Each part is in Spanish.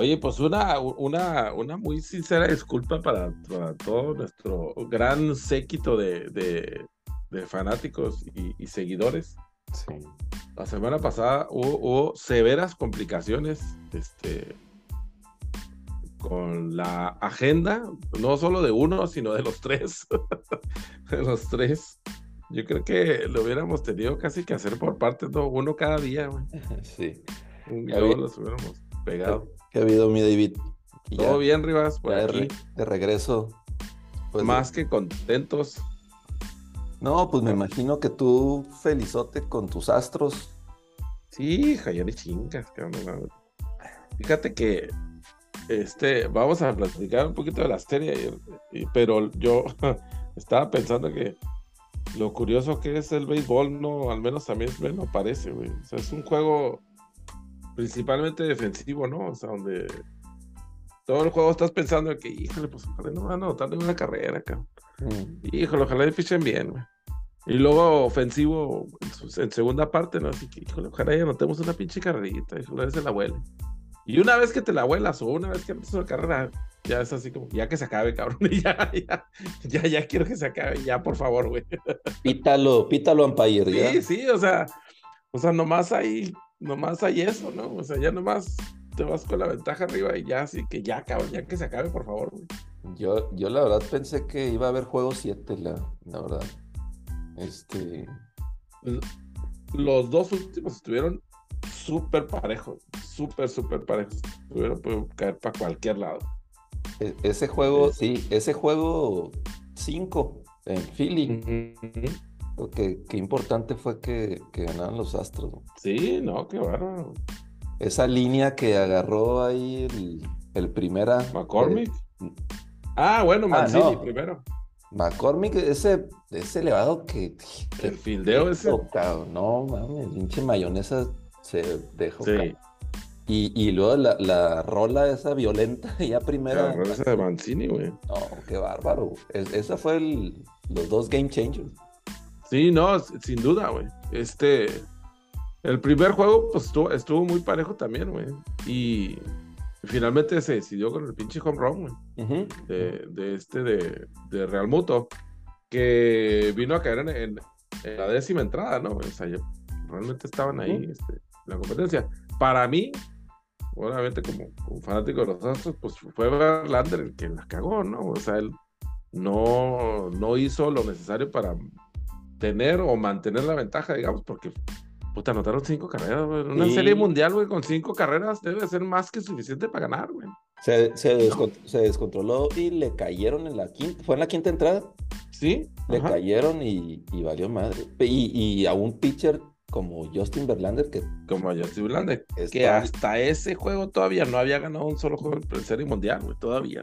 Oye, pues una, una, una muy sincera disculpa para, todo nuestro gran séquito de, de, fanáticos y, seguidores. Sí. La semana pasada hubo, severas complicaciones este, con la agenda, no solo de uno, sino de los tres. de los tres. Yo creo que lo hubiéramos tenido casi que hacer por partes, ¿no? Uno cada día, güey. Sí. Y luego los hubiéramos pegado. ¿Qué ha habido, mi David? Todo bien, Rivas, por aquí. De, regreso. Pues, Más que contentos. No, pues me imagino que tú felizote con tus astros. Sí, ya chingas, cabrón. Fíjate que este, vamos a platicar un poquito de la serie, pero yo estaba pensando que lo curioso que es el béisbol, no, al menos a mí me no parece, güey. O sea, es un juego principalmente defensivo, ¿no? O sea, donde todo el juego estás pensando que, híjole, pues ojalá no van a anotar una carrera, acá. Mm. Híjole, ojalá le fichen bien, güey. Y luego ofensivo en, segunda parte, ¿no? Así que, híjole, ojalá ya anotemos una pinche carrerita, híjole, se la huele. Y una vez que te la vuelas o una vez que haces una carrera, ya es así como, ya que se acabe, cabrón. ya, ya, ya, ya quiero que se acabe, ya, por favor, güey. Pítalo, pítalo, Empire, ya. Sí, sí, o sea, o sea, nomás hay, nomás hay eso, ¿no? O sea, ya nomás te vas con la ventaja arriba y ya, así que ya, cabrón, ya que se acabe, por favor, güey. Yo, yo la verdad pensé que iba a haber juego 7, la, la verdad. Este. Los dos últimos estuvieron súper parejos, súper, súper parejos. Pudieron caer para cualquier lado. E, ese juego, sí, ese juego 5 en Philly. Qué, importante fue que, que, ganaran los Astros. Sí, no, qué bárbaro. Esa línea que agarró ahí el, primera. McCormick. ah, bueno, ah, Mancini primero. McCormick, ese, ese elevado que. el fildeo ese. no, mames, pinche mayonesa se dejó. Sí. Y, y, luego la, la, rola esa violenta, ya primero. La rola esa de Mancini, güey. No, qué bárbaro. esa fue el, los dos game changers. Sí, no, sin duda, güey. Este. El primer juego, pues estuvo, estuvo muy parejo también, güey. Y finalmente se decidió con el pinche home run, güey. de, de, este, de, de, Real Muto. Que vino a caer en, en, la décima entrada, ¿no? O sea, realmente estaban ahí, este, la competencia. Para mí, obviamente como, un fanático de los Astros, pues fue Verlander el que la cagó, ¿no? O sea, él no, no hizo lo necesario para tener o mantener la ventaja, digamos, porque puta, anotaron cinco carreras, güey. Una serie mundial, güey, con cinco carreras debe ser más que suficiente para ganar, güey. Se, se, descontroló y le cayeron en la quinta, fue en la quinta entrada. Sí. Le cayeron y, y, valió madre. Y, y a un pitcher como Justin Verlander, que. Como Justin Verlander, que hasta ese juego todavía no había ganado un solo juego en serie mundial, güey, todavía.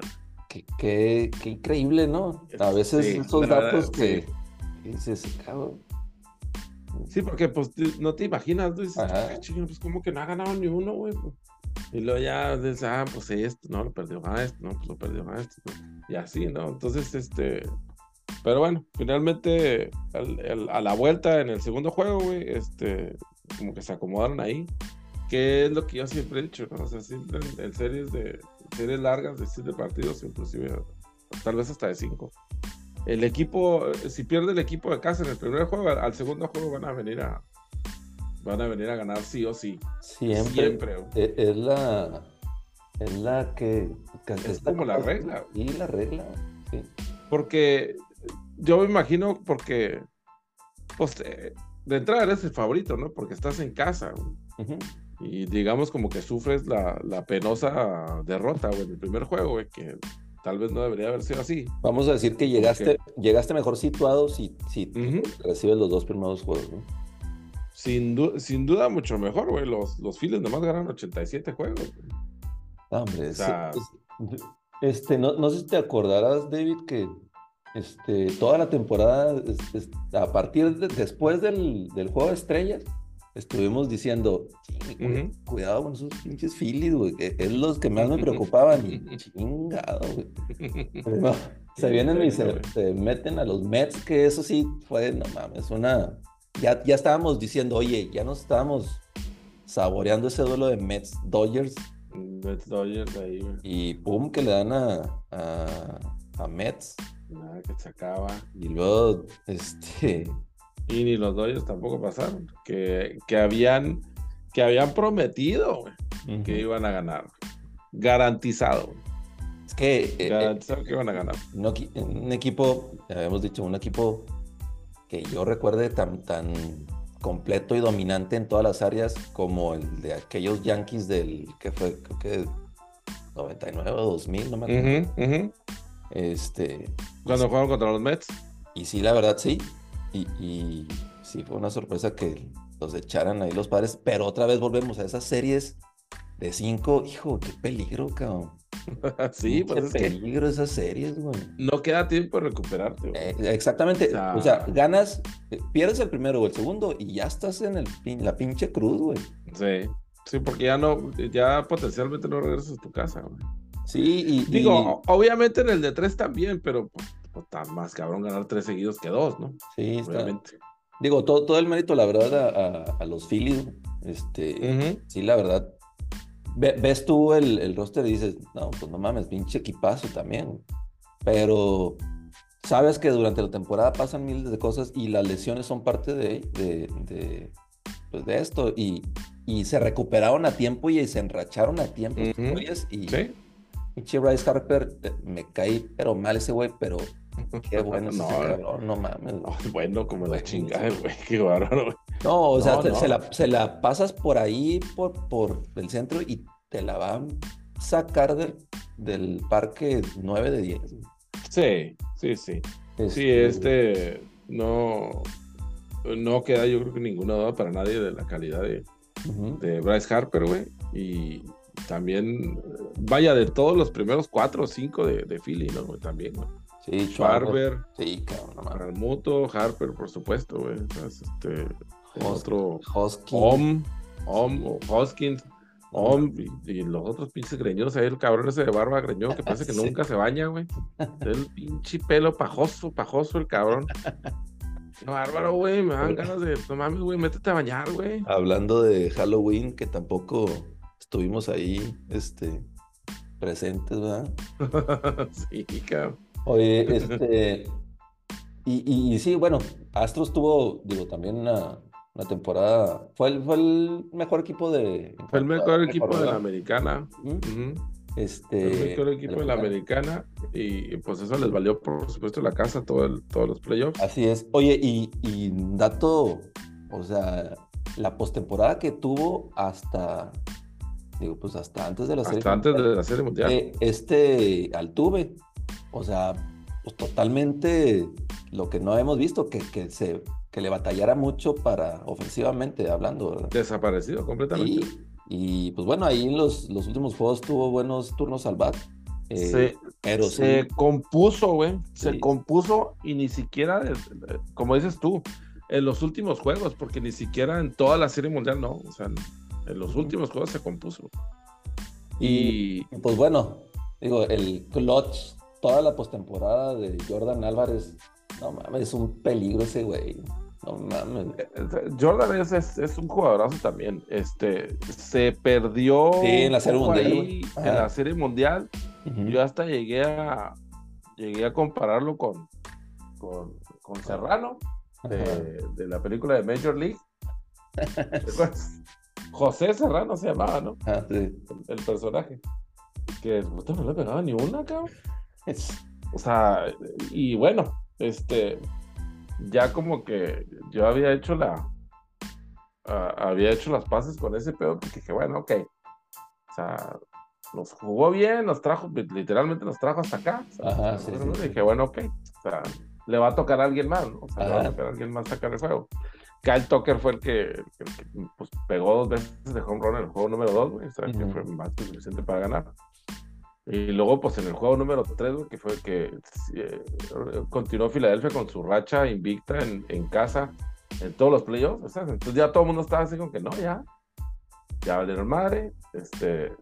Qué, qué, qué, increíble, ¿no? A veces esos datos que, dices, cabrón. Sí, porque pues no te imaginas, tú dices, pues como que no ha ganado ni uno, güey. Y luego ya dices, ah, pues esto, no, lo perdió a esto, no, pues lo perdió a esto. Y así, ¿no? Entonces, este, pero bueno, finalmente a la vuelta en el segundo juego, güey, este, como que se acomodaron ahí. Que es lo que yo siempre he dicho, ¿no? O sea, siempre en, series de series largas, de siete partidos, inclusive tal vez hasta de cinco. El equipo, si pierde el equipo de casa en el primer juego, al segundo juego van a venir a van a venir a ganar sí o sí. Siempre. Siempre e, es la es la que, es como la regla. Y la regla. Sí. Porque yo me imagino porque, pues, eh, de entrada eres el favorito, ¿no? Porque estás en casa. Y digamos como que sufres la, la penosa derrota, güey, en el primer juego, güey, que tal vez no debería haber sido así. Vamos a decir que llegaste, llegaste mejor situado si, si recibes los dos primeros juegos, ¿no? Sin, sin duda mucho mejor, güey. Los, los Phillies nomás ganan 87 juegos. hombre, este, no, no sé si te acordarás, David, que este, toda la temporada, a partir de, después del, juego de estrellas, estuvimos diciendo, cuidado con esos pinches Phillies, güey, es los que más me preocupaban. Y chingado, güey. se vienen y se, meten a los Mets, que eso sí fue, no mames, una... Ya, ya estábamos diciendo, oye, ya nos estábamos saboreando ese duelo de Mets-Dodgers Mets Dodgers ahí, güey. Y pum, que le dan a, a, a Mets. Nada, que se acaba. Y luego, este. Y ni los Dodgers tampoco pasaron. Que, que habían que habían prometido que iban a ganar. Garantizado. Es que. Eh, Garantizado que iban a ganar. No, un equipo, habíamos dicho, un equipo que yo recuerde tan, tan completo y dominante en todas las áreas como el de aquellos Yankees del que fue, creo que 99 o 2000, no me acuerdo. Este. Cuando jugaron contra los Mets. Y sí, la verdad, sí. Y, y sí, fue una sorpresa que los echaran ahí los padres, pero otra vez volvemos a esas series de cinco. Hijo, qué peligro, cabrón. sí, pues qué peligro esas series, güey. No queda tiempo de recuperarte. Eh, exactamente. O sea, ganas, eh, pierdes el primero o el segundo y ya estás en el, la pinche cruz, güey. Sí. Sí, porque ya no, ya potencialmente no regresas a tu casa, güey. Sí, y. Digo, obviamente en el de tres también, pero pues, pues, está más cabrón ganar tres seguidos que dos, ¿no? Sí, obviamente. Digo, todo, todo el mérito, la verdad, a, los Phillies. Este, Sí, la verdad. ves tú el, el roster y dices, no, pues no mames, pinche equipazo también. Pero sabes que durante la temporada pasan miles de cosas y las lesiones son parte de, de, de, pues de esto. Y, y, se recuperaron a tiempo y se enracharon a tiempo. y ¿Sí? pinche Bryce Harper, eh, me caí, pero mal ese güey, pero Qué bueno no, cabrón, no mames. bueno, como la chingada, güey, qué bárbaro, güey. No, o sea, Se, la, se, la, pasas por ahí, por, por el centro, y te la van a sacar del, del parque 9 de 10. Sí, sí, sí. Este... Sí, este no, no queda yo creo que ninguna duda para nadie de la calidad de, de Bryce Harper, güey. Y también, vaya, de todos los primeros cuatro o cinco de, de Philly, ¿no? También, güey. Sí, Barber. Sí, cabrón. Harper, por supuesto, güey. Este, otro. Hoskins. Om, Om, Hoskins. Om, y, los otros pinches greñosos. Ahí el cabrón ese de barba greñón que parece que nunca se baña, güey. El pinche pelo pajoso, pajoso el cabrón. Qué bárbaro, güey. Me dan ganas de. No mames, güey, métete a bañar, güey. Hablando de Halloween, que tampoco estuvimos ahí, este, presentes, ¿verdad? sí, cabrón. Oye, este. Y, y, sí, bueno, Astros tuvo, digo, también una, una temporada. Fue el, fue el mejor equipo de. Fue el mejor equipo de la americana. Este, el mejor equipo de la americana y pues eso les valió por supuesto la casa todo todos los playoffs. Así es. Oye, y, y dato, o sea, la postemporada que tuvo hasta, digo, pues hasta antes de la serie. Hasta antes de la serie mundial. Eh, este Altuve o sea, pues totalmente lo que no hemos visto, que, que, se, que le batallara mucho para ofensivamente hablando. Desaparecido completamente. Y, pues bueno, ahí en los, los últimos juegos tuvo buenos turnos al bat. Eh, pero se compuso, güey. Se compuso y ni siquiera, como dices tú, en los últimos juegos, porque ni siquiera en toda la serie mundial no. O sea, en los últimos juegos se compuso. Y, y pues bueno, digo, el clutch toda la postemporada de Jordan Álvarez, no mames, es un peligro ese güey. No mames. Eh, eh, Jordan es, es, un jugadorazo también. Este, se perdió en la serie mundial. en la serie mundial. Yo hasta llegué a llegué a compararlo con, con, con Serrano de, de, la película de Major League. José Serrano se llamaba, ¿no? Ah, sí. el, personaje. Que no le pegaba ni una, cabrón. o sea, y bueno, este, ya como que yo había hecho la, había hecho las paces con ese pedo, porque dije, bueno, ok, o sea, nos jugó bien, nos trajo, literalmente nos trajo hasta acá. Ajá, sí, dije, bueno, ok, o sea, le va a tocar a alguien más, ¿no? O sea, le va a tocar a alguien más sacar el juego. Kyle Tucker fue el que, pues, pegó dos veces de home run en el juego número dos, güey, o sea, que fue más que suficiente para ganar. Y luego, pues en el juego número 3, que fue que eh, continuó Filadelfia con su racha invicta en, en casa en todos los playoffs. entonces ya todo el mundo estaba así con que no, ya, ya valieron madre. Este,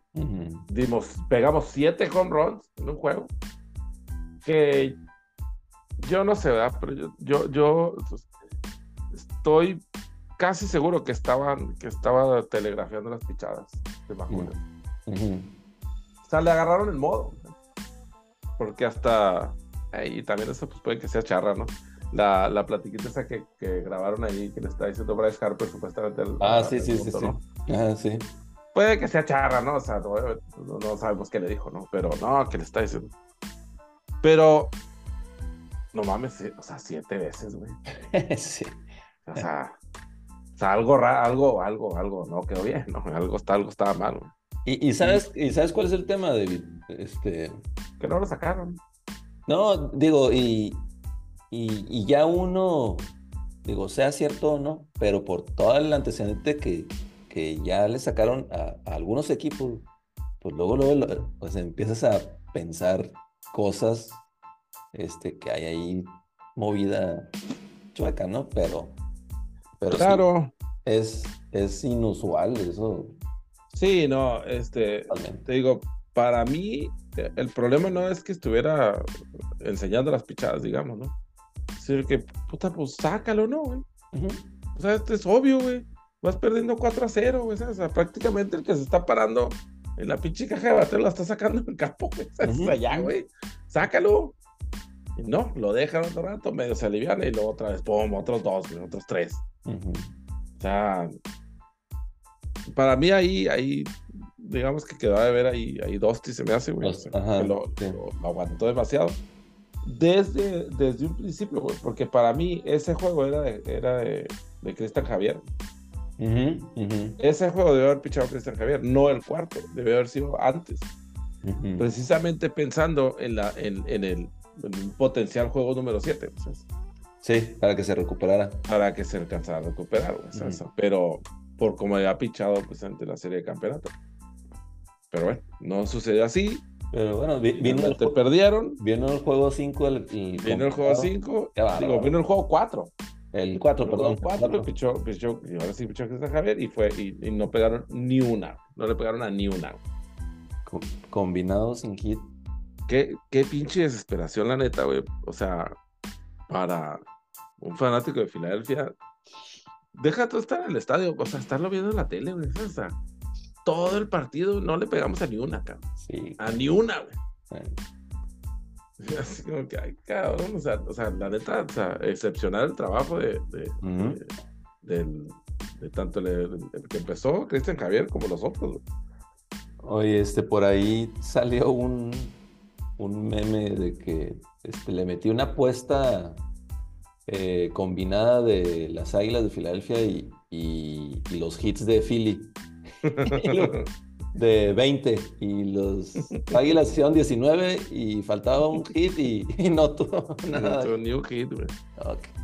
dimos, pegamos siete home runs en un juego. Que yo no sé, ¿verdad? Pero yo, yo, yo estoy casi seguro que estaban, que estaba telegrafiando las pichadas de O sea, le agarraron el modo. Porque hasta ahí también eso pues, puede que sea charra, ¿no? La, la platiquita esa que, que, grabaron ahí que le está diciendo Bryce Harper supuestamente. ah, sí, sí, sí, sí. Ah, sí. Puede que sea charra, ¿no? O sea, no, no, sabemos qué le dijo, ¿no? Pero no, que le está diciendo. Pero, no mames, o sea, siete veces, güey. sí. O sea, o sea, algo, algo, algo, algo no quedó bien, ¿no? Algo, está, algo estaba mal, güey. ¿Y, sabes, ¿Y sabes cuál es el tema, David? Este... Que no lo sacaron. No, digo, y, y, ya uno, digo, sea cierto o no, pero por todo el antecedente que, que ya le sacaron a, algunos equipos, pues luego, luego pues empiezas a pensar cosas este, que hay ahí movida chueca, ¿no? Pero, pero claro. es, es inusual eso. Sí, no, este, te digo, para mí el problema no es que estuviera enseñando las pichadas, digamos, ¿no? Sino que, puta, pues sácalo, ¿no, güey? O sea, esto es obvio, güey. Vas perdiendo 4 a 0, güey. O sea, prácticamente el que se está parando en la pinche caja de bateo la está sacando en el campo, güey. O sea, allá, güey. Sácalo. Y no, lo dejan otro rato, medio se alivian y luego otra vez, pum, otros dos, güey, otros tres. O sea, para mí ahí, ahí, digamos que quedaba de ver ahí, ahí Dusty se me hace, güey. lo, aguantó demasiado. Desde, desde un principio, güey, porque para mí ese juego era de, era de, de Cristian Javier. Ese juego debe haber pichado Cristian Javier, no el cuarto, debe haber sido antes. Precisamente pensando en, la, en, en el un potencial juego número 7. Sí, para que se recuperara. Para que se alcanzara a recuperar, Pero por como había pichado pues, ante la serie de campeonato. Pero bueno, no sucedió así. Pero bueno, vino el, te perdieron. Vino el juego 5. Vino el juego 5. Digo, vino el juego 4. El 4, perdón. El 4 pichó, pichó, y ahora sí pichó Cristian Javier y fue, y, y, no pegaron ni una. No le pegaron a ni una. combinado sin hit. Qué, qué pinche desesperación, la neta, güey. O sea, para un fanático de Filadelfia, deja todo estar en el estadio, o sea, estarlo viendo en la tele, güey. O sea, todo el partido no le pegamos a ni una, cabrón. Sí. A ni una, güey. Así como que, ay, cabrón, o sea, o sea, la neta, o sea, excepcional el trabajo de, de, de, tanto el, que empezó, Cristian Javier, como los otros, güey. Oye, este, por ahí salió un, un meme de que este, le metí una apuesta eh, combinada de las Águilas de Filadelfia y, los hits de Philly. de 20 y los Águilas hicieron 19 y faltaba un hit y, no tuvo nada. No tuvo ni un hit, güey.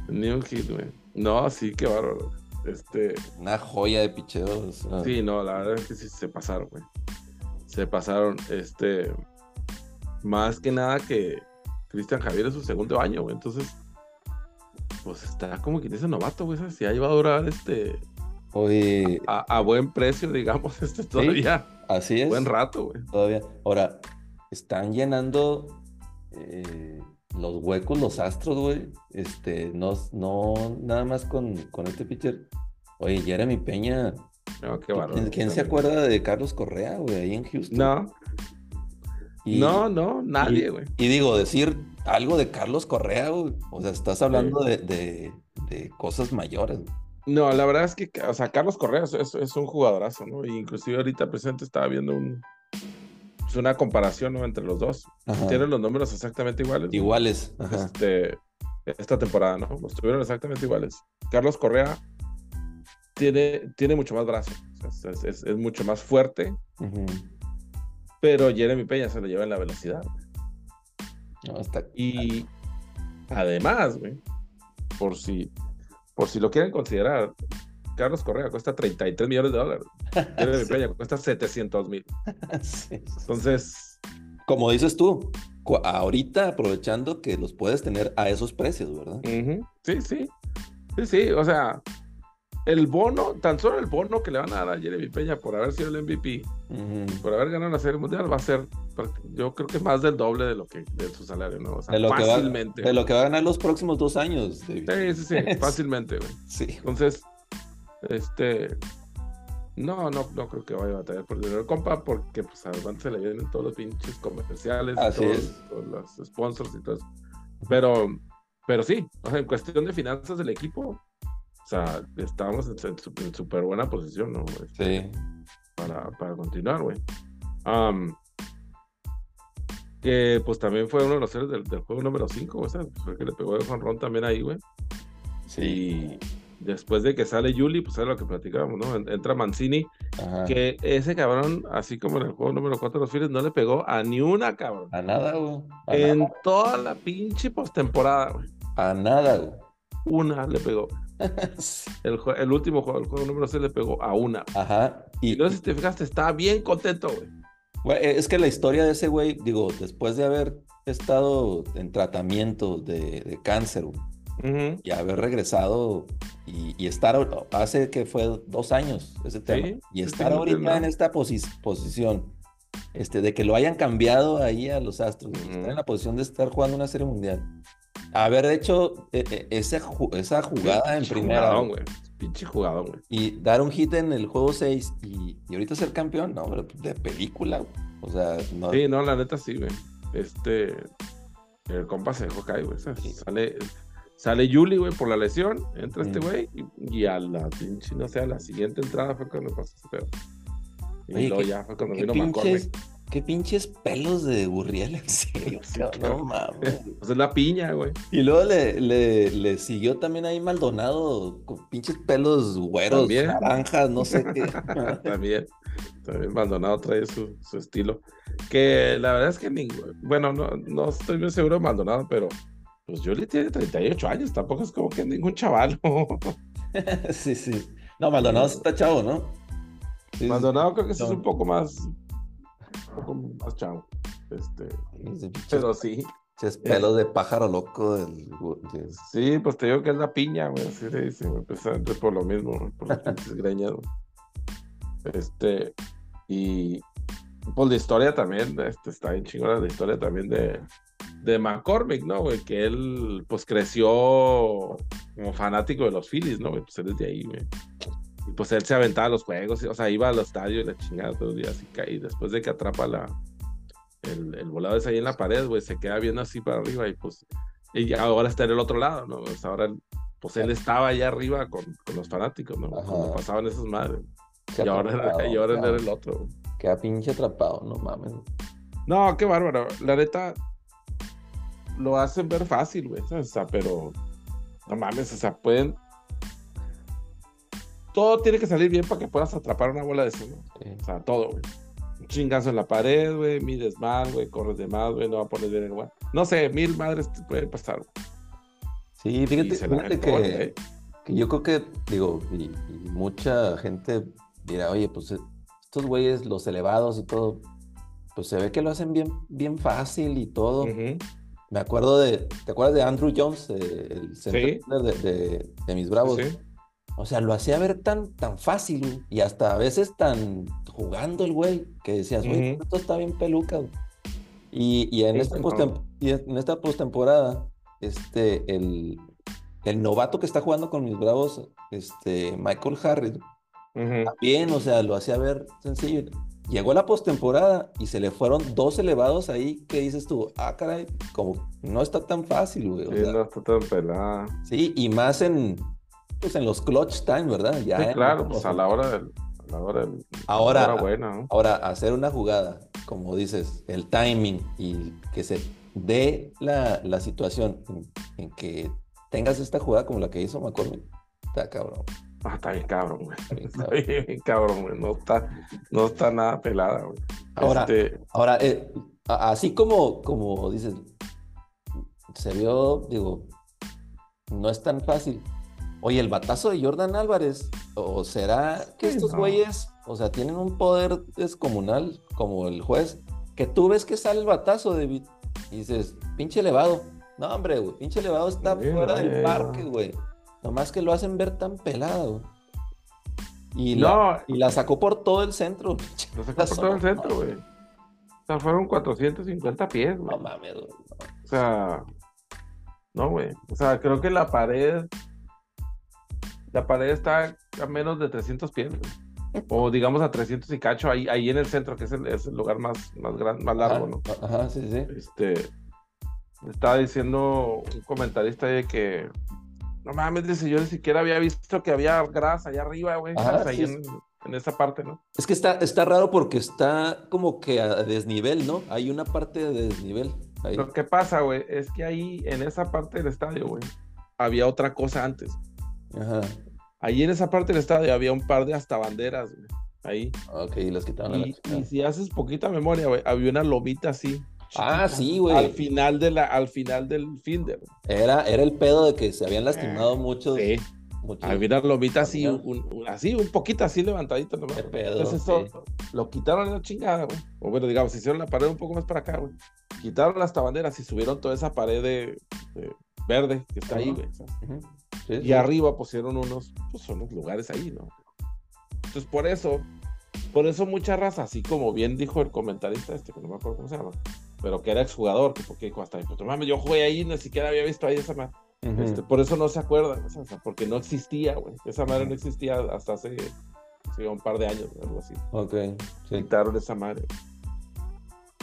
Ni un hit, güey. No, sí, qué bárbaro. Este... Una joya de picheos. Sí, no, la verdad es que sí se pasaron, güey. Se pasaron, este... Más que nada que Cristian Javier es su segundo año, güey. Entonces, pues está como que dice novato, güey. Si ahí va a durar este. Oye. A, buen precio, digamos, este todavía. así es. Buen rato, güey. Todavía. Ahora, están llenando eh, los huecos, los astros, güey. Este, no, no nada más con, con este pitcher. Oye, Jeremy Peña. No, qué ¿Quién, se acuerda de Carlos Correa, güey, ahí en Houston? No, no, no, nadie, güey. Y, digo, decir algo de Carlos Correa, güey. O sea, estás hablando de, cosas mayores. No, la verdad es que, o sea, Carlos Correa es, un jugadorazo, ¿no? inclusive ahorita presente estaba viendo un, pues, una comparación ¿no? entre los dos. Tienen los números exactamente iguales. Iguales. Este, esta temporada, ¿no? Los tuvieron exactamente iguales. Carlos Correa tiene, tiene mucho más brazo. es, mucho más fuerte. Pero Jeremy Peña se lo lleva en la velocidad. Y además, güey, por si, por si lo quieren considerar, Carlos Correa cuesta 33 millones de dólares. Jeremy Peña cuesta 700 mil. Entonces. Como dices tú, ahorita aprovechando que los puedes tener a esos precios, ¿verdad? Sí, sí. Sí, sí. O sea, el bono, tan solo el bono que le van a dar a Jeremy Peña por haber sido el MVP, por haber ganado la Serie Mundial, va a ser, yo creo que más del doble de lo que de su salario, ¿no? O sea, de lo fácilmente. Que va, de lo que va a ganar los próximos dos años. Sí, sí, sí, fácilmente, güey. Sí. Entonces, este, No, no, no creo que vaya a batallar por dinero compa, porque pues además se le vienen todos los pinches comerciales, todos, los sponsors y todo eso. Pero, pero sí, o sea, en cuestión de finanzas del equipo, sea, estábamos en súper buena posición, ¿no? Sí. Para, para continuar, güey. que pues también fue uno de los seres del, juego número 5, o sea, fue que le pegó de Juan Ron también ahí, güey. Sí después de que sale Yuli, pues es lo que platicábamos, ¿no? Entra Mancini, que ese cabrón, así como en el juego número 4 de los Phillies, no le pegó a ni una, cabrón. A nada, güey. En toda la pinche postemporada, güey. A nada, güey. Una le pegó. el, el, último juego, el juego número 6 le pegó a una. Ajá. Y, sé si te fijaste, estaba bien contento, güey. Es que la historia de ese güey, digo, después de haber estado en tratamiento de, de cáncer, güey, y haber regresado y, estar, hace que fue dos años ese tema, y estar ahorita en esta posición, este, de que lo hayan cambiado ahí a los Astros, estar en la posición de estar jugando una serie mundial. Haber hecho e, e, esa, esa jugada en primera. Pinche jugador, güey. Y dar un hit en el juego 6 y, ahorita ser campeón, no, de película, O sea, no. Sí, no, la neta sí, güey. Este. El compa se dejó caer, güey. Sale, Sale Yuli, güey, por la lesión. Entra este mm. güey y, a la pinche, no sé, a la siguiente entrada fue cuando pasó ese pedo. Y luego ya fue cuando vino pinches, Qué pinches pelos de Burriel, en serio. no mames. Pues es la piña, güey. Y luego le, le, le, siguió también ahí Maldonado con pinches pelos güeros, naranjas, no sé qué. también. También Maldonado trae su, su, estilo. Que la verdad es que, ni, bueno, no, no estoy muy seguro de Maldonado, pero pues Julie tiene 38 años, tampoco es como que ningún chaval. sí, sí. No, Maldonado está chavo, ¿no? Maldonado creo que sí es un poco más, un poco más chavo. Este, pero sí. Es pelo de pájaro loco. Sí, pues te digo que es la piña, güey. Así se dice, Precisamente por lo mismo, por pinches greñas, Este, y pues la historia también, este, está bien chingona la historia también de, de McCormick, ¿no, güey? Que él, pues, creció como fanático de los Phillies, ¿no, güey? Pues él es de ahí, güey. Y pues él se aventaba a los juegos, o sea, iba al estadio y la chingada todos los días y, después de que atrapa la, el, el volado es ahí en la pared, güey, se queda viendo así para arriba y pues, y ahora está en el otro lado, ¿no? O ahora, pues él estaba allá arriba con, con los fanáticos, ¿no? Cuando pasaban esas madres. Y ahora, y ahora era el otro, güey. Queda pinche atrapado, no mames. No, qué bárbaro. La neta, lo hacen ver fácil, güey. O sea, pero no mames, o sea, pueden. Todo tiene que salir bien para que puedas atrapar una bola de eso, O sea, todo, güey. Un chingazo en la pared, güey, mides mal, güey, corres de más, güey, no va a poner bien el güey. No sé, mil madres te pueden pasar, güey. Sí, fíjate, que, que, yo creo que, digo, y, mucha gente dirá, oye, pues estos güeyes, los elevados y todo, pues se ve que lo hacen bien, bien fácil y todo. Me acuerdo de, ¿te acuerdas de Andrew Jones, eh, el centro de, de, mis Bravos? Sí. O sea, lo hacía ver tan, tan fácil y hasta a veces tan jugando el güey que decías, güey, esto está bien peluca. Y, y, en esta y en esta postemporada, este, el, el novato que está jugando con mis Bravos, este, Michael Harris, también, o sea, lo hacía ver sencillo. Llegó la postemporada y se le fueron dos elevados ahí que dices tú, ah, caray, como no está tan fácil, güey. sí, no está tan pelada. Sí, y más en, pues en los clutch time, ¿verdad? Ya sí, claro, pues a la hora del, a la hora ahora, buena, ahora, hacer una jugada, como dices, el timing y que se dé la, la situación en, que tengas esta jugada como la que hizo McCormick, está cabrón. Ah, está bien cabrón, güey. Está bien cabrón, güey. No está, no está nada pelada, güey. Ahora, este... ahora eh, así como, como dices, se vio, digo, no es tan fácil. Oye, el batazo de Jordan Álvarez, ¿o será que estos güeyes, o sea, tienen un poder descomunal como el juez, que tú ves que sale el batazo, David, y dices, pinche elevado. No, hombre, güey, pinche elevado está fuera del parque, güey. Nomás que lo hacen ver tan pelado. Y, la, y la sacó por todo el centro. Lo sacó por todo el centro, güey. O sea, fueron 450 pies, güey. No mames, güey. O sea, no, güey. O sea, creo que la pared. La pared está a menos de 300 pies, güey. o digamos a 300 y cacho, ahí, ahí en el centro, que es el, es el lugar más, más, gran, más largo, ¿no? Ajá, sí, sí. Este, estaba diciendo un comentarista de que, no mames, dice, yo ni siquiera había visto que había grasa allá arriba, güey, ahí en, en, esa parte, ¿no? Es que está, está raro porque está como que a desnivel, ¿no? Hay una parte de desnivel. Ahí. Lo que pasa, güey, es que ahí, en esa parte del estadio, güey, había otra cosa antes. Ajá. Ahí en esa parte del estadio había un par de hasta banderas, güey. Ahí. Ok, las quitaron. Y, y si haces poquita memoria, güey, había una lomita así. Ah, sí, güey. Al final, de la, al final del finder. Era, era el pedo de que se habían lastimado muchos. Sí. Muchos, había una lomita así, un, un, así, un poquito así levantadito nomás. Entonces eso lo quitaron en la chingada, güey. O bueno, digamos, hicieron la pared un poco más para acá, güey. Quitaron las tabanderas y subieron toda esa pared de, de verde que está uh -huh. ahí, güey. Uh -huh. sí, y sí. arriba pusieron unos, pues son unos lugares ahí, ¿no? Entonces por eso, por eso mucha raza, así como bien dijo el comentarista este, que no me acuerdo cómo se llama, pero que era exjugador, que porque dijo hasta ahí, pues mames, yo jugué ahí, ni siquiera había visto ahí esa madre. Uh -huh. este, por eso no se acuerdan, o sea, porque no existía, güey. Esa madre no existía hasta hace un par de años, algo así. Ok. Sí. Quitaron esa madre.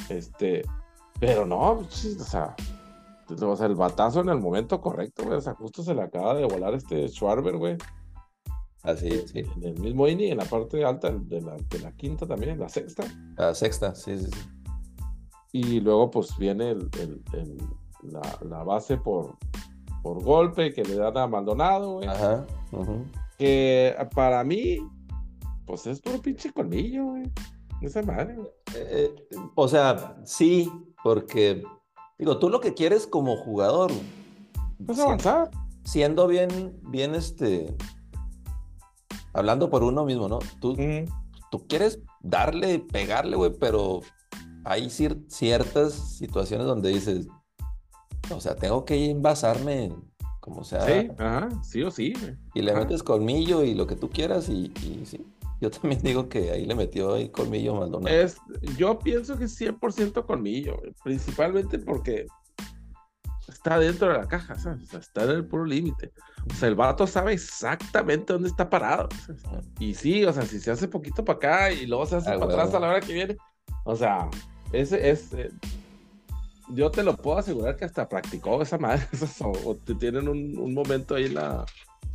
Este, pero no, o sea, o sea, el batazo en el momento correcto, güey. O sea, justo se le acaba de volar este Schwarber, güey. Así, sí. En el mismo inning, en la parte alta de la, de la quinta también, la sexta. La sexta, sí, sí, sí. Y luego, pues viene el, el, el, la, la, base por, por golpe que le dan a Maldonado, güey. Ajá. Uh -huh. Que para mí, pues es puro pinche colmillo, güey. Esa madre, güey. Eh, o sea, sí, porque Digo, tú lo que quieres como jugador. Pues avanzar. Siendo bien, bien este. Hablando por uno mismo, ¿no? Tú, tú quieres darle, pegarle, güey, pero hay ciertas situaciones donde dices, o sea, tengo que envasarme como sea. Sí, ajá, sí o sí. Y le ajá. metes colmillo y lo que tú quieras y, y sí. Yo también digo que ahí le metió ahí colmillo Maldonado. Es, yo pienso que es 100% colmillo, principalmente porque está dentro de la caja, ¿sabes? O sea, está en el puro límite. O sea, el vato sabe exactamente dónde está parado. ¿sabes? Y sí, o sea, si se hace poquito para acá y luego se hace ah, para bueno. atrás a la hora que viene, o sea, ese es... Yo te lo puedo asegurar que hasta practicó esa madre, o, te tienen un, un momento ahí la,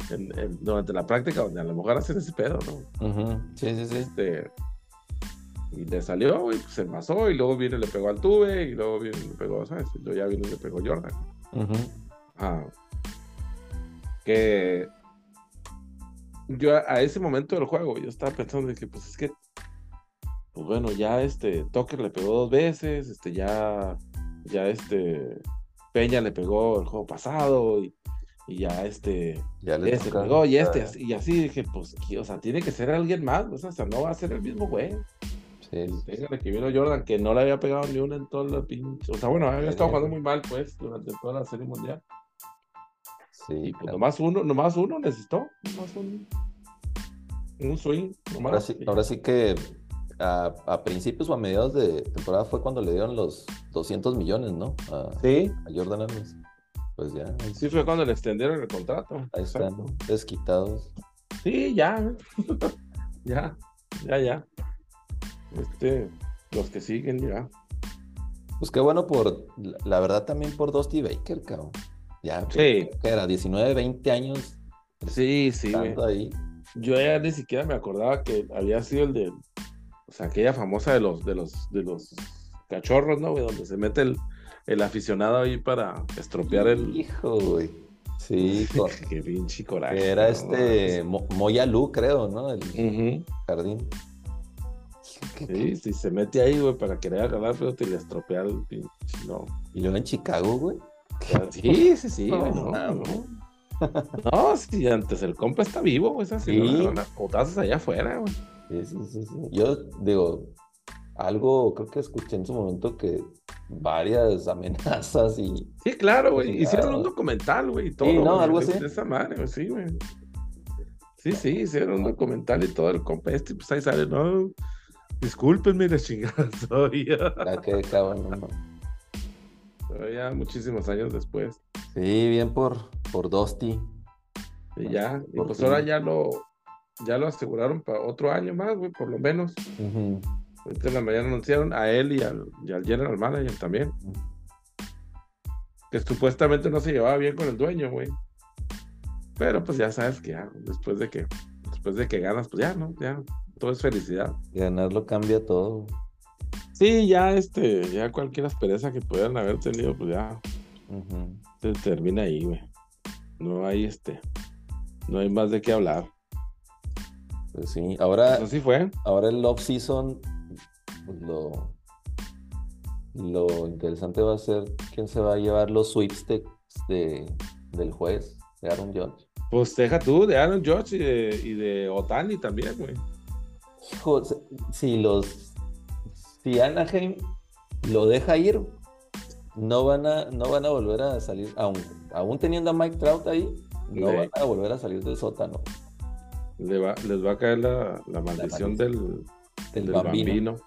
en, en, durante la práctica donde a lo mejor hacen ese pedo, ¿no? Uh -huh. Sí, sí, sí. Este, y le salió, y pues se envasó, y luego viene y le pegó al tuve, y luego viene y le pegó, ¿sabes? Y luego ya viene y le pegó Jordan. Uh -huh. ah, que yo a ese momento del juego, yo estaba pensando de que, pues es que, pues bueno, ya este Tucker le pegó dos veces, este ya, ya este Peña le pegó el juego pasado, y y ya este ya le este pegó y este y así dije pues o sea tiene que ser alguien más o sea no va a ser el mismo güey. Sí, que vino Jordan que no le había pegado ni una en todo el pinche o sea bueno había estado jugando muy mal pues durante toda la serie mundial. Sí y pues claro. nomás uno nomás uno necesitó nomás un, un swing nomás. ahora sí ahora sí que a, a, principios o a mediados de temporada fue cuando le dieron los 200 millones, ¿no? A, sí. A Jordan Adams pues ya. Sí, fue cuando le extendieron el contrato. Ahí están, Exacto. desquitados. Sí, ya. ya, ya, ya. Este, los que siguen ya. Pues qué bueno por, la verdad también por Dusty Baker, cabrón. Ya, sí. que era 19, 20 años. Sí, sí. Ahí. Yo ya ni siquiera me acordaba que había sido el de, o sea, aquella famosa de los, de los, de los cachorros, ¿no? Donde se mete el, el aficionado ahí para estropear el. Hijo, güey. Sí, con... qué pinche coraje. Que era este Mo Moya Lu, creo, ¿no? El uh -huh. jardín. Sí, sí, se mete ahí, güey, para querer agarrar, pero te le estropea el pinche, no. ¿Y luego en Chicago, güey? Sí, sí, sí, no, no, no. No, si antes el compa está vivo, güey, esas sí. potazas allá afuera, güey. Sí, sí, sí, sí. Yo digo, algo creo que escuché en su momento que varias amenazas y... Sí, claro, güey. Hicieron un documental, güey, todo. Sí, no, algo así. De esa madre, güey, sí, güey. Sí, sí, hicieron un documental y todo el compa este, pues ahí sale, no, discúlpenme la chingada, soy Ya que cabrón, no. ya muchísimos años después. Sí, bien por, por Dusty. Y ya, y pues ahora ya lo, ya lo aseguraron para otro año más, güey, por lo menos. Ahorita en la mañana anunciaron a él y al, general manager también. Que supuestamente no se llevaba bien con el dueño, güey. Pero pues ya sabes que ya, después de que, después de que ganas, pues ya, ¿no? Ya, todo es felicidad. Ganarlo cambia todo. Sí, ya este, ya cualquier aspereza que pudieran haber tenido, pues ya se termina ahí, güey. No hay este, no hay más de qué hablar. Pues sí, ahora. Así fue. Ahora el off season, pues lo, lo interesante va a ser quién se va a llevar los sweepstakes de, del juez, de Aaron Judge. Pues deja tú, de Aaron Judge y de, y de Otani también, güey. Hijo, si los. Si Anaheim lo deja ir, no van a, no van a volver a salir, aún, aún teniendo a Mike Trout ahí, no van a volver a salir del sótano les va a caer la, maldición del, del, bambino.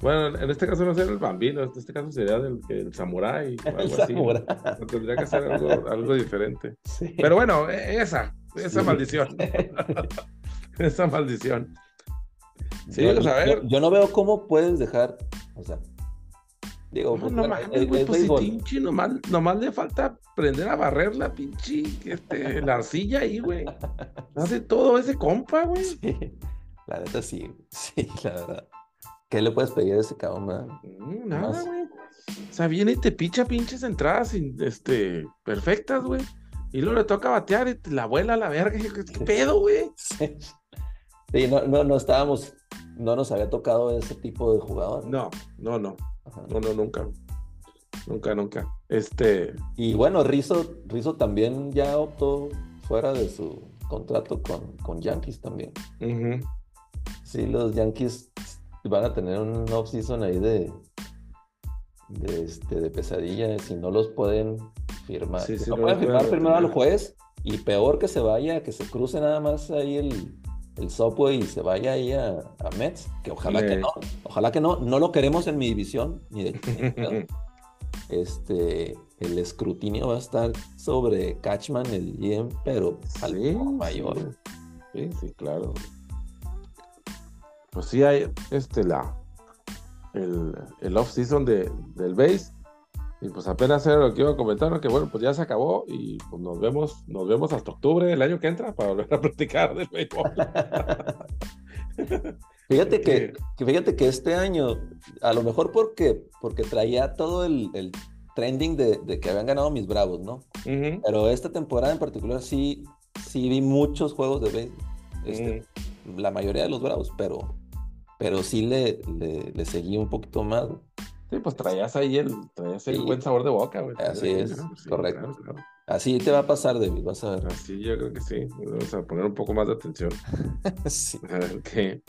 Bueno, en este caso no sería el bambino, en este caso sería del, el samurái o algo así. Tendría que ser algo, diferente. Pero bueno, e, esa, esa maldición. esa maldición. Sí, yo, a ver. yo, no veo cómo puedes dejar, o sea, Digo, no, no mames, güey, pues si pinche, nomás, nomás, le falta aprender a barrer la pinche, este, la arcilla ahí, güey. Hace todo ese compa, güey. Sí, la neta sí, sí, la verdad. ¿Qué le puedes pedir a ese cabrón, mm, nada, güey. O sea, viene y te picha pinches entradas, este, perfectas, güey. Y luego le toca batear y la abuela a la verga. ¿Qué pedo, güey? Sí. sí, no, no, no estábamos, no nos había tocado ese tipo de jugador. No, no, no. No, no, nunca. Nunca, nunca. Este. Y bueno, Rizzo, Rizzo también ya optó fuera de su contrato con, con Yankees también. Sí, los Yankees van a tener un off-season ahí de, de, este, de pesadilla. Si no los pueden firmar. si no pueden firmar primero al juez y peor que se vaya, que se cruce nada más ahí el, el Subway y se vaya ahí a, Mets, que ojalá que no, ojalá que no, no lo queremos en mi división, ni de este, el escrutinio va a estar sobre Catchman, el GM, pero al mayor. Sí, sí, claro. Pues sí hay este la el, el off season de, del base y pues apenas era lo que iba a comentar, que bueno, pues ya se acabó y pues nos vemos, nos vemos hasta octubre el año que entra para volver a platicar del béisbol. fíjate que, fíjate que este año, a lo mejor porque, porque traía todo el, trending de, que habían ganado mis bravos, ¿no? Pero esta temporada en particular sí, sí vi muchos juegos de béisbol. Este, la mayoría de los bravos, pero, pero sí le, le, le seguí un poquito más. Sí, pues traías ahí el, traías el buen sabor de boca, güey. Así es, correcto. Así te va a pasar, David, vas a ver. Así yo creo que sí. Vamos a poner un poco más de atención. sí. A ver qué.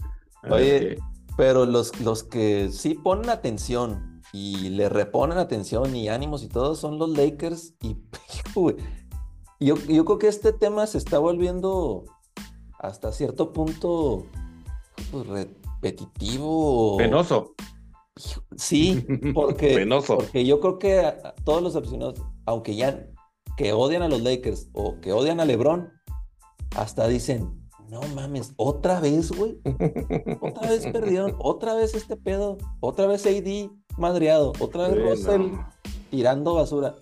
Oye, pero los, los que sí ponen atención y le reponen atención y ánimos y todo son los Lakers. Y yo, yo creo que este tema se está volviendo hasta cierto punto pues, repetitivo. Penoso. Sí, porque, porque yo creo que todos los aficionados, aunque ya que odian a los Lakers o que odian a LeBron, hasta dicen, no mames, otra vez, güey. Otra vez perdieron, otra vez este pedo, otra vez AD madreado, otra vez Russell tirando basura.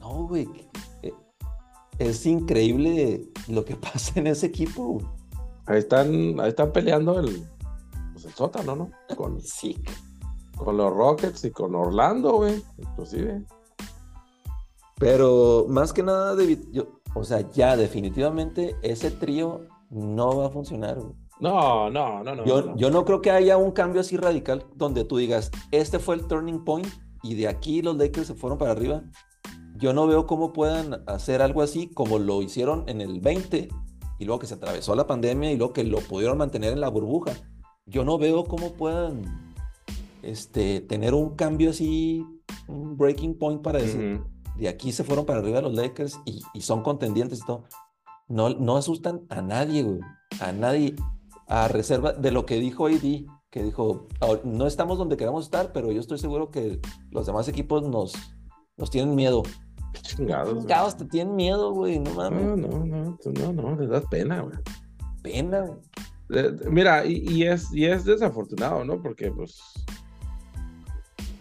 No, güey. Es increíble lo que pasa en ese equipo. Ahí están, ahí están peleando el, pues el sótano, ¿no? Con, sí. Con los Rockets y con Orlando, güey, inclusive. Pero más que nada, David, yo, o sea, ya definitivamente ese trío no va a funcionar, güey. No, no, no, no yo, yo no creo que haya un cambio así radical donde tú digas, este fue el turning point y de aquí los Lakers se fueron para arriba. Yo no veo cómo puedan hacer algo así como lo hicieron en el 20 y luego que se atravesó la pandemia y luego que lo pudieron mantener en la burbuja. Yo no veo cómo puedan este, tener un cambio así, un breaking point para decir, de aquí se fueron para arriba los Lakers y, son contendientes y todo. No, no asustan a nadie, güey. A nadie. A reserva de lo que dijo AD, que dijo, no estamos donde queramos estar, pero yo estoy seguro que los demás equipos nos, nos tienen miedo. Chingados. Chingados, te tienen miedo, güey, no mames. No, no, no, no, no, les das pena, güey. pena. mira, y, es, y es desafortunado, ¿no? Porque, pues,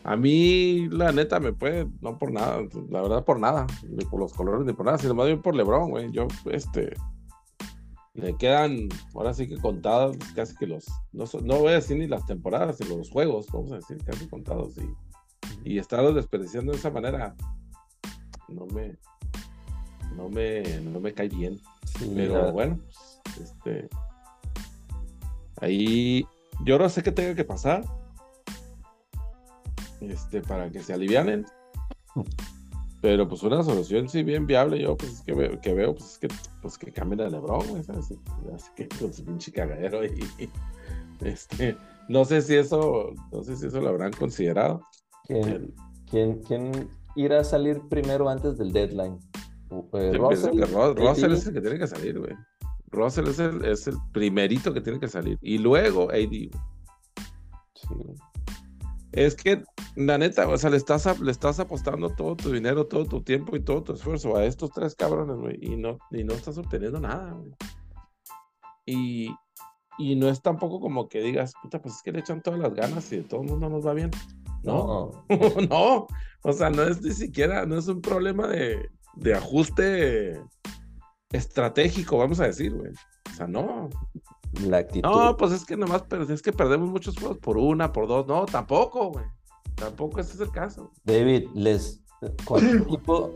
a mí, la neta, me puede, no por nada, la verdad, por nada, ni por los colores, ni por nada, sino más bien por LeBron, güey. Yo, este, le quedan, ahora sí que contadas, casi que los, no, no voy a decir ni las temporadas, sino los juegos, vamos a decir, casi contados. Y, y estarlos desperdiciando de esa manera, no me, no me, no me cae bien. Pero bueno, pues, este, ahí yo no sé qué tenga que pasar este, para que se alivianen. Pero pues una solución sí bien viable, yo pues es que veo, que veo pues es que, pues que cambien a Lebron, Así, que con su pinche cagadero y, este, no sé si eso, no sé si eso lo habrán considerado. ¿Quién, ¿quién, irá a salir primero antes del deadline? Eh, Russell, es el que tiene que salir, güey. Russell es el, es el primerito que tiene que salir. Y luego AD, Es que, la neta, o sea, le estás, le estás apostando todo tu dinero, todo tu tiempo y todo tu esfuerzo a estos tres cabrones, güey. Y no, y no estás obteniendo nada, güey. Y, y no es tampoco como que digas, puta, pues es que le echan todas las ganas y de todo el mundo nos va bien. No, no, o sea, no es ni siquiera, no es un problema de, de ajuste estratégico, vamos a decir, güey. O sea, no. La actitud. No, pues es que nomás es que perdemos muchos juegos por una, por dos. No, tampoco, güey. Tampoco ese es el caso. David, les cualquier equipo,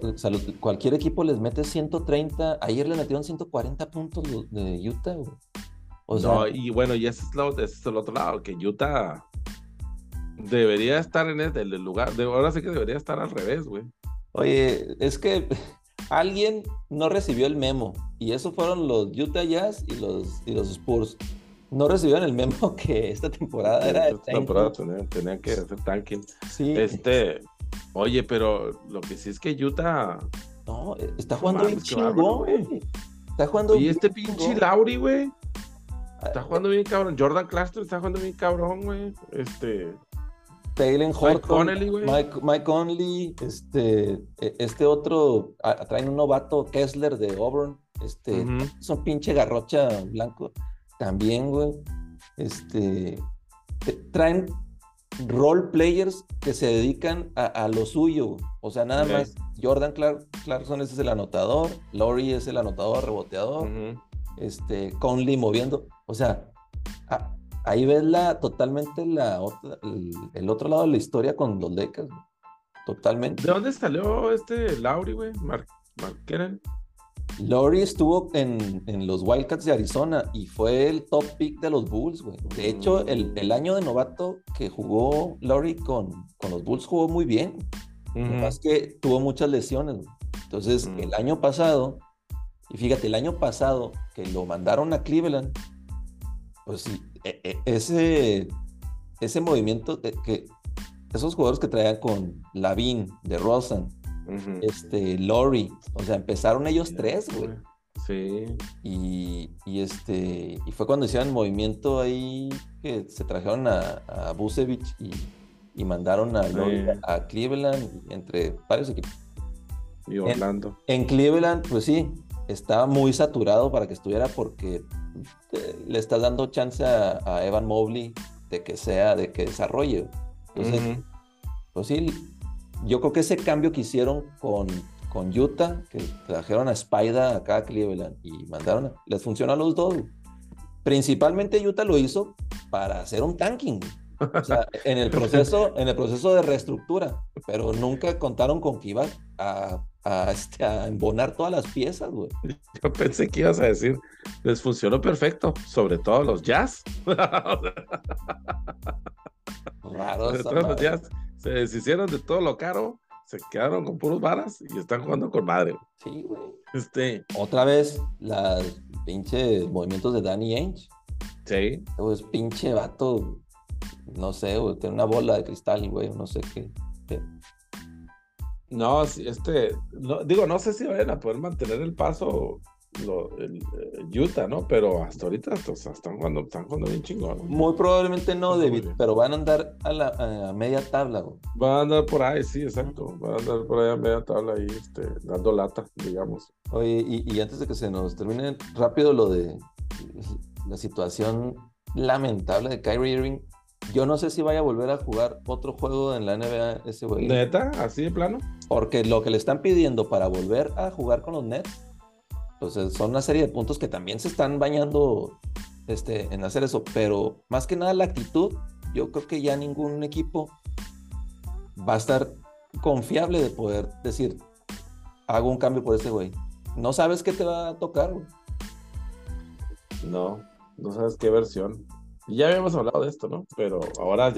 cualquier equipo les mete 130. Ayer le metieron 140 puntos de Utah, güey. O sea, no, y bueno, y ese es, lo, ese es el otro lado, que Utah debería estar en el, lugar. De, ahora sí que debería estar al revés, güey. Oye, es que alguien no recibió el memo y eso fueron los Utah Jazz y los, y los Spurs. No recibieron el memo que esta temporada era. Esta temporada tenían, que hacer tanking. Sí. Este, oye, pero lo que sí es que Utah. No, está jugando bien chingón, güey. Está jugando Y este pinche Lauri, güey. Está jugando bien cabrón. Jordan Claxton está jugando bien cabrón, güey. Este. Taylor Horton, Mike Conley, este, e, este otro, traen un novato, Kessler de Auburn, este, son pinche garrocha blanco, también, güey, este, traen role players que se dedican a, lo suyo, o sea, nada más, Jordan Clarkson es el anotador, Laurie es el anotador, reboteador, este, Conley moviendo, o sea, ahí ves la, totalmente la el, otro lado de la historia con los Lakers. Totalmente. ¿De dónde salió este Lauri, güey? Mark, Mark Laurie estuvo en, en, los Wildcats de Arizona y fue el top pick de los Bulls, güey. De hecho, mm. el, el, año de novato que jugó Laurie con, con los Bulls jugó muy bien. Más que tuvo muchas lesiones. Entonces, mm. el año pasado, y fíjate, el año pasado que lo mandaron a Cleveland, pues sí, ese, ese movimiento, que esos jugadores que traían con Lavin, de Rosan, este, Lori, o sea, empezaron ellos tres, güey. Sí. Y, este, y fue cuando hicieron el movimiento ahí que se trajeron a, a Busevich y, mandaron a, a Cleveland, entre varios equipos. Y Orlando. en Cleveland, pues sí, estaba muy saturado para que estuviera porque le estás dando chance a, Evan Mobley de que sea, de que desarrolle. Entonces, pues sí, yo creo que ese cambio que hicieron con, con Utah, que trajeron a Spider acá a Cleveland y mandaron, les funcionó a los dos. Principalmente Utah lo hizo para hacer un tanking. O sea, en el proceso, en el proceso de reestructura, pero nunca contaron con que iba a a, este, a embonar todas las piezas, güey. Yo pensé que ibas a decir, les funcionó perfecto, sobre todo los jazz. Raro, los jazz se deshicieron de todo lo caro, se quedaron con puros varas y están jugando con madre. Sí, güey. Este. Otra vez, las pinche movimientos de Danny Ainge. Sí. Pues pinche vato, no sé, güey, tiene una bola de cristal, güey, no sé qué. No, este, digo, no sé si vayan a poder mantener el paso lo, el, eh, Utah, ¿no? Pero hasta ahorita están, jugando, están jugando bien chingón. Muy probablemente no, David, pero van a andar a la media tabla. Güey. Van a andar por ahí, sí, exacto. Van a andar por ahí a media tabla ahí, este, dando lata, digamos. Oye, y, y, antes de que se nos termine rápido lo de la situación lamentable de Kyrie Irving. Yo no sé si vaya a volver a jugar otro juego en la NBA ese güey. ¿Neta? ¿Así de plano? Porque lo que le están pidiendo para volver a jugar con los Nets, pues son una serie de puntos que también se están bañando este, en hacer eso. Pero más que nada la actitud, yo creo que ya ningún equipo va a estar confiable de poder decir, hago un cambio por este güey. No sabes qué te va a tocar, güey. No, no sabes qué versión. Ya habíamos hablado de esto, ¿no? Pero ahora